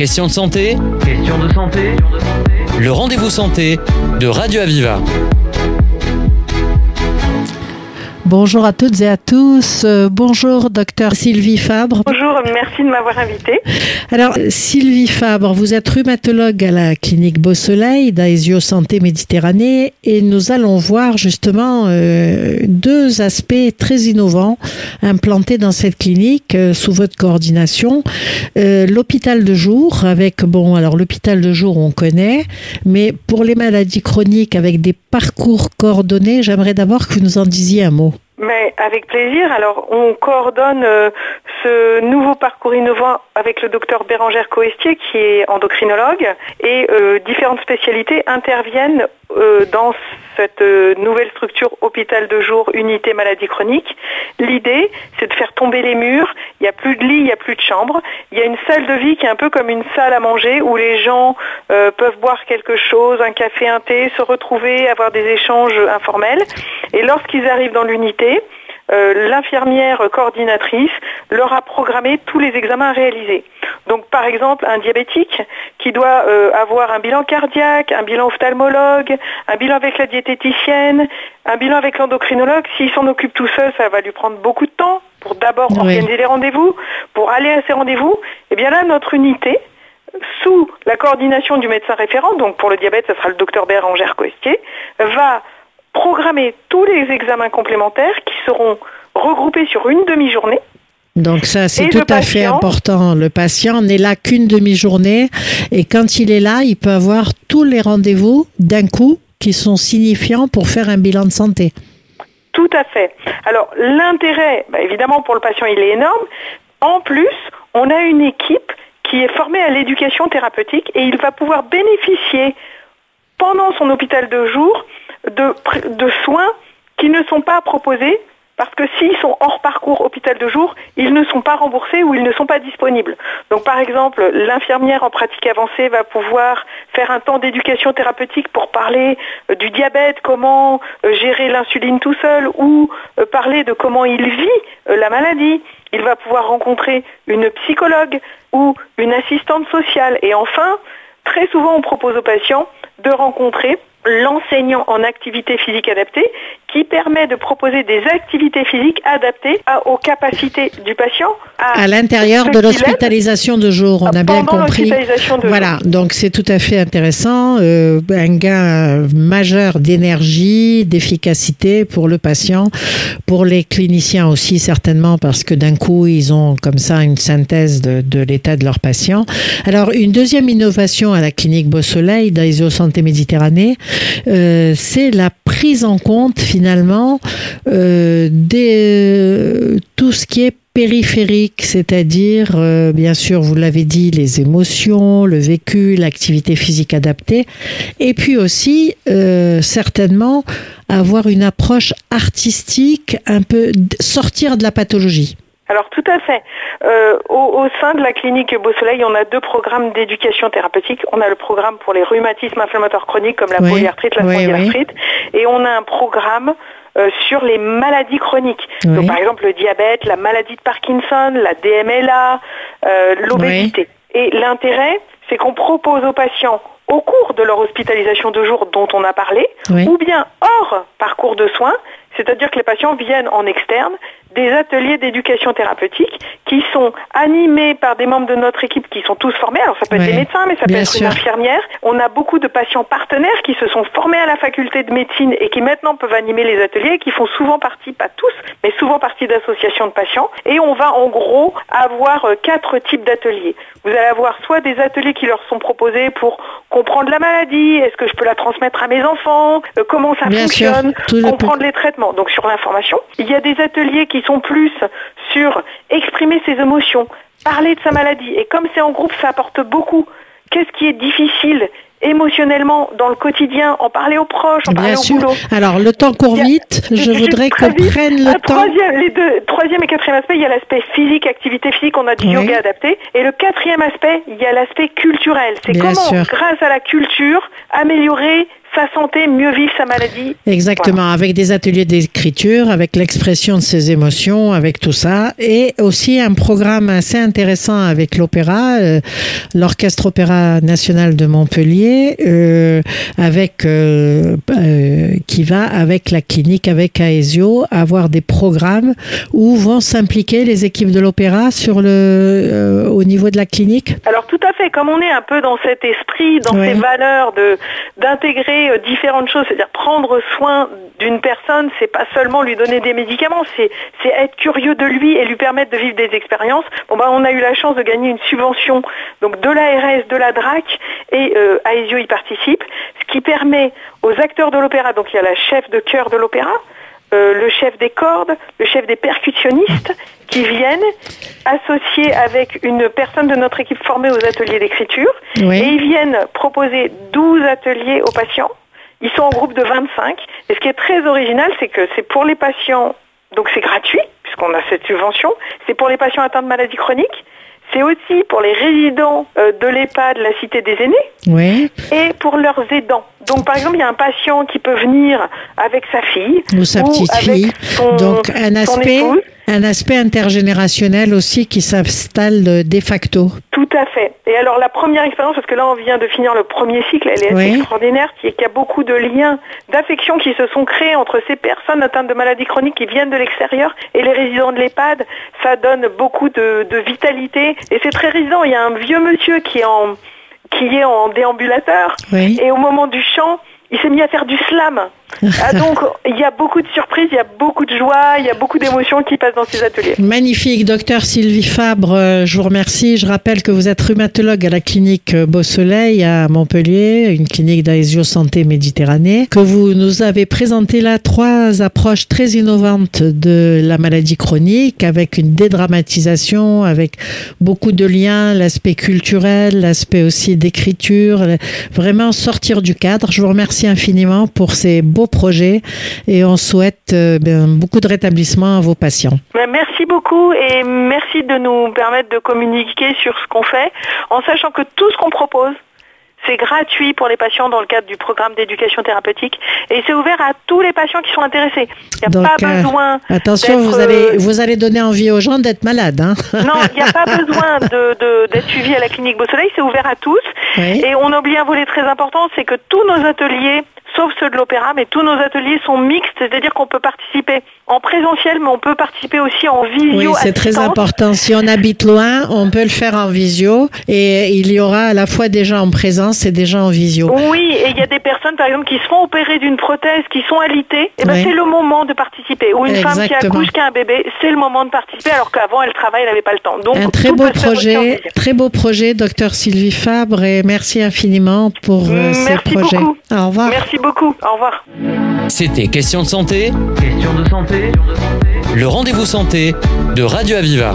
Question de santé Question de santé Le rendez-vous santé de Radio Aviva. Bonjour à toutes et à tous. Euh, bonjour, docteur Sylvie Fabre. Bonjour, merci de m'avoir invité. Alors, Sylvie Fabre, vous êtes rhumatologue à la clinique Beau Soleil d'Aesio Santé Méditerranée et nous allons voir justement euh, deux aspects très innovants implantés dans cette clinique euh, sous votre coordination. Euh, l'hôpital de jour avec, bon, alors l'hôpital de jour on connaît, mais pour les maladies chroniques avec des parcours coordonnés, j'aimerais d'abord que vous nous en disiez un mot. Mais avec plaisir. Alors, on coordonne euh, ce nouveau parcours innovant avec le docteur Bérangère Coestier, qui est endocrinologue, et euh, différentes spécialités interviennent euh, dans cette nouvelle structure hôpital de jour, unité maladie chronique. L'idée, c'est de faire tomber les murs. Il n'y a plus de lit, il n'y a plus de chambre. Il y a une salle de vie qui est un peu comme une salle à manger où les gens peuvent boire quelque chose, un café, un thé, se retrouver, avoir des échanges informels. Et lorsqu'ils arrivent dans l'unité, euh, l'infirmière coordinatrice leur a programmé tous les examens réalisés. Donc par exemple un diabétique qui doit euh, avoir un bilan cardiaque, un bilan ophtalmologue, un bilan avec la diététicienne, un bilan avec l'endocrinologue, s'il s'en occupe tout seul, ça va lui prendre beaucoup de temps pour d'abord Oui. organiser les rendez-vous, pour aller à ces rendez-vous. Et bien là, notre unité, sous la coordination du médecin référent, donc pour le diabète, ce sera le docteur Bérangère Coestier, va programmer tous les examens complémentaires qui seront regroupés sur une demi-journée. Donc ça, c'est tout à fait important. Le patient n'est là qu'une demi-journée et quand il est là, il peut avoir tous les rendez-vous d'un coup qui sont signifiants pour faire un bilan de santé. Tout à fait. Alors l'intérêt, bah, évidemment pour le patient, il est énorme. En plus, on a une équipe qui est formée à l'éducation thérapeutique et il va pouvoir bénéficier pendant son hôpital de jour de, soins qui ne sont pas proposés parce que s'ils sont hors parcours hôpital de jour, ils ne sont pas remboursés ou ils ne sont pas disponibles. Donc par exemple, l'infirmière en pratique avancée va pouvoir faire un temps d'éducation thérapeutique pour parler euh, du diabète, comment euh, gérer l'insuline tout seul ou euh, parler de comment il vit la maladie. Il va pouvoir rencontrer une psychologue ou une assistante sociale. Et enfin, très souvent on propose aux patients de rencontrer l'enseignant en activité physique adaptée qui permet de proposer des activités physiques adaptées à- aux capacités du patient. À l'intérieur de l'hospitalisation de jour, on a bien compris. de Voilà, donc c'est tout à fait intéressant. euh, un gain majeur d'énergie, d'efficacité pour le patient, pour les cliniciens aussi certainement, parce que d'un coup, ils ont comme ça une synthèse de, de l'état de leur patient. Alors, une deuxième innovation à la clinique Beau Soleil d'Aesio Santé Méditerranée, euh, c'est la prise en compte finalement euh, des, tout ce qui est périphérique, c'est-à-dire, euh, bien sûr, vous l'avez dit, les émotions, le vécu, l'activité physique adaptée, et puis aussi, euh, certainement, avoir une approche artistique, un peu sortir de la pathologie. Alors tout à fait. Euh, au, au sein de la clinique Beau Soleil, on a deux programmes d'éducation thérapeutique. On a le programme pour les rhumatismes inflammatoires chroniques comme la Oui, polyarthrite, la oui, spondylarthrite, et on a un programme euh, sur les maladies chroniques. Donc par exemple le diabète, la maladie de Parkinson, la DMLA, euh, l'obésité. Et l'intérêt, c'est qu'on propose aux patients au cours de leur hospitalisation de jour dont on a parlé, Oui. ou bien hors parcours de soins, c'est-à-dire que les patients viennent en externe, des ateliers d'éducation thérapeutique qui sont animés par des membres de notre équipe qui sont tous formés. Alors ça peut être des médecins, mais ça peut être sûr. une infirmière. On a beaucoup de patients partenaires qui se sont formés à la faculté de médecine et qui maintenant peuvent animer les ateliers, qui font souvent partie, pas tous, mais souvent partie d'associations de patients. Et on va en gros avoir euh, quatre types d'ateliers. Vous allez avoir soit des ateliers qui leur sont proposés pour comprendre la maladie, est-ce que je peux la transmettre à mes enfants, euh, comment ça Bien fonctionne, comprendre les traitements, donc sur l'information. Il y a des ateliers qui sont plus sur exprimer ses émotions, parler de sa maladie. Et comme c'est en groupe, ça apporte beaucoup. Qu'est-ce qui est difficile émotionnellement dans le quotidien, en parler aux proches, en parler Bien au sûr. boulot Alors, le temps court a- vite. Je voudrais qu'on prenne le temps. troisième, les deux, troisième et quatrième aspect, il y a l'aspect physique, activité physique, on a du Oui. yoga adapté. Et le quatrième aspect, il y a l'aspect culturel. C'est comment, sûr. grâce à la culture, améliorer sa santé, mieux vivre sa maladie. Exactement, avec des ateliers d'écriture, avec l'expression de ses émotions, avec tout ça, et aussi un programme assez intéressant avec l'opéra, euh, l'Orchestre Opéra National de Montpellier, euh, avec euh, euh, qui va avec la clinique, avec Aesio, avoir des programmes où vont s'impliquer les équipes de l'opéra sur le au niveau de la clinique. Alors tout à fait, comme on est un peu dans cet esprit, dans Ouais. ces valeurs de d'intégrer différentes choses, c'est-à-dire prendre soin d'une personne, c'est pas seulement lui donner des médicaments, c'est c'est être curieux de lui et lui permettre de vivre des expériences. Bon ben on a eu la chance de gagner une subvention donc de l'ARS, de la DRAC et euh, Aesio y participe, ce qui permet aux acteurs de l'opéra, donc il y a la chef de chœur de l'opéra, euh, le chef des cordes, le chef des percussionnistes qui viennent associés avec une personne de notre équipe formée aux ateliers d'écriture Oui. et ils viennent proposer 12 ateliers aux patients. Ils sont en groupe de 25 et ce qui est très original, c'est que c'est pour les patients, donc c'est gratuit puisqu'on a cette subvention, c'est pour les patients atteints de maladies chroniques, c'est aussi pour les résidents euh, de l'EHPAD, la Cité des aînés, Oui. et pour leurs aidants. Donc par exemple, il y a un patient qui peut venir avec sa fille Ou sa petite avec fille. son- Donc un son aspect, épouse. Un aspect intergénérationnel aussi qui s'installe de, facto. Tout à fait. Et alors la première expérience, parce que là on vient de finir le premier cycle, elle est assez Oui. extraordinaire, qui est qu'il y a beaucoup de liens d'affection qui se sont créés entre ces personnes atteintes de maladies chroniques qui viennent de l'extérieur et les résidents de l'EHPAD. Ça donne beaucoup de, de vitalité et c'est très résident. Il y a un vieux monsieur qui est en qui est en déambulateur Oui. et au moment du chant, il s'est mis à faire du slam. Ah, donc il y a beaucoup de surprises, il y a beaucoup de joie, il y a beaucoup d'émotions qui passent dans ces ateliers. Magnifique, docteur Sylvie Fabre, euh, je vous remercie. Je rappelle que vous êtes rhumatologue à la clinique euh, Beau Soleil à Montpellier, une clinique d'Aesio Santé Méditerranée, que vous nous avez présenté là trois approches très innovantes de la maladie chronique, avec une dédramatisation, avec beaucoup de liens, l'aspect culturel, l'aspect aussi d'écriture, vraiment sortir du cadre. Je vous remercie infiniment pour ces beaux projets et on souhaite euh, ben, beaucoup de rétablissement à vos patients. Ben, Merci beaucoup et merci de nous permettre de communiquer sur ce qu'on fait en sachant que tout ce qu'on propose, c'est gratuit pour les patients dans le cadre du programme d'éducation thérapeutique et c'est ouvert à tous les patients qui sont intéressés. Il n'y a Donc, pas euh, besoin. Attention, vous euh, allez, vous allez donner envie aux gens d'être malades. Hein Non, il n'y a pas besoin d'être suivi à la clinique Beau Soleil, c'est ouvert à tous. Oui. Et on oublie un volet très important, c'est que tous nos ateliers, sauf ceux de l'opéra, mais tous nos ateliers sont mixtes, c'est-à-dire qu'on peut participer en présentiel, mais on peut participer aussi en visio. Oui, c'est très important. Si on habite loin, on peut le faire en visio et il y aura à la fois des gens en présence et des gens en visio. Oui, et il y a des personnes, par exemple, qui se font opérer d'une prothèse, qui sont alitées, et ben Oui. c'est le moment de participer. Ou une femme qui accouche, qui a un bébé, c'est le moment de participer, alors qu'avant, elle travaille, elle n'avait pas le temps. Donc, Un très beau projet, très beau projet, docteur Sylvie Fabre, et merci infiniment pour euh, ces Merci projets. beaucoup. Au revoir. Merci beaucoup. Au revoir. C'était Question de santé, Question de santé le rendez-vous santé de Radio Aviva.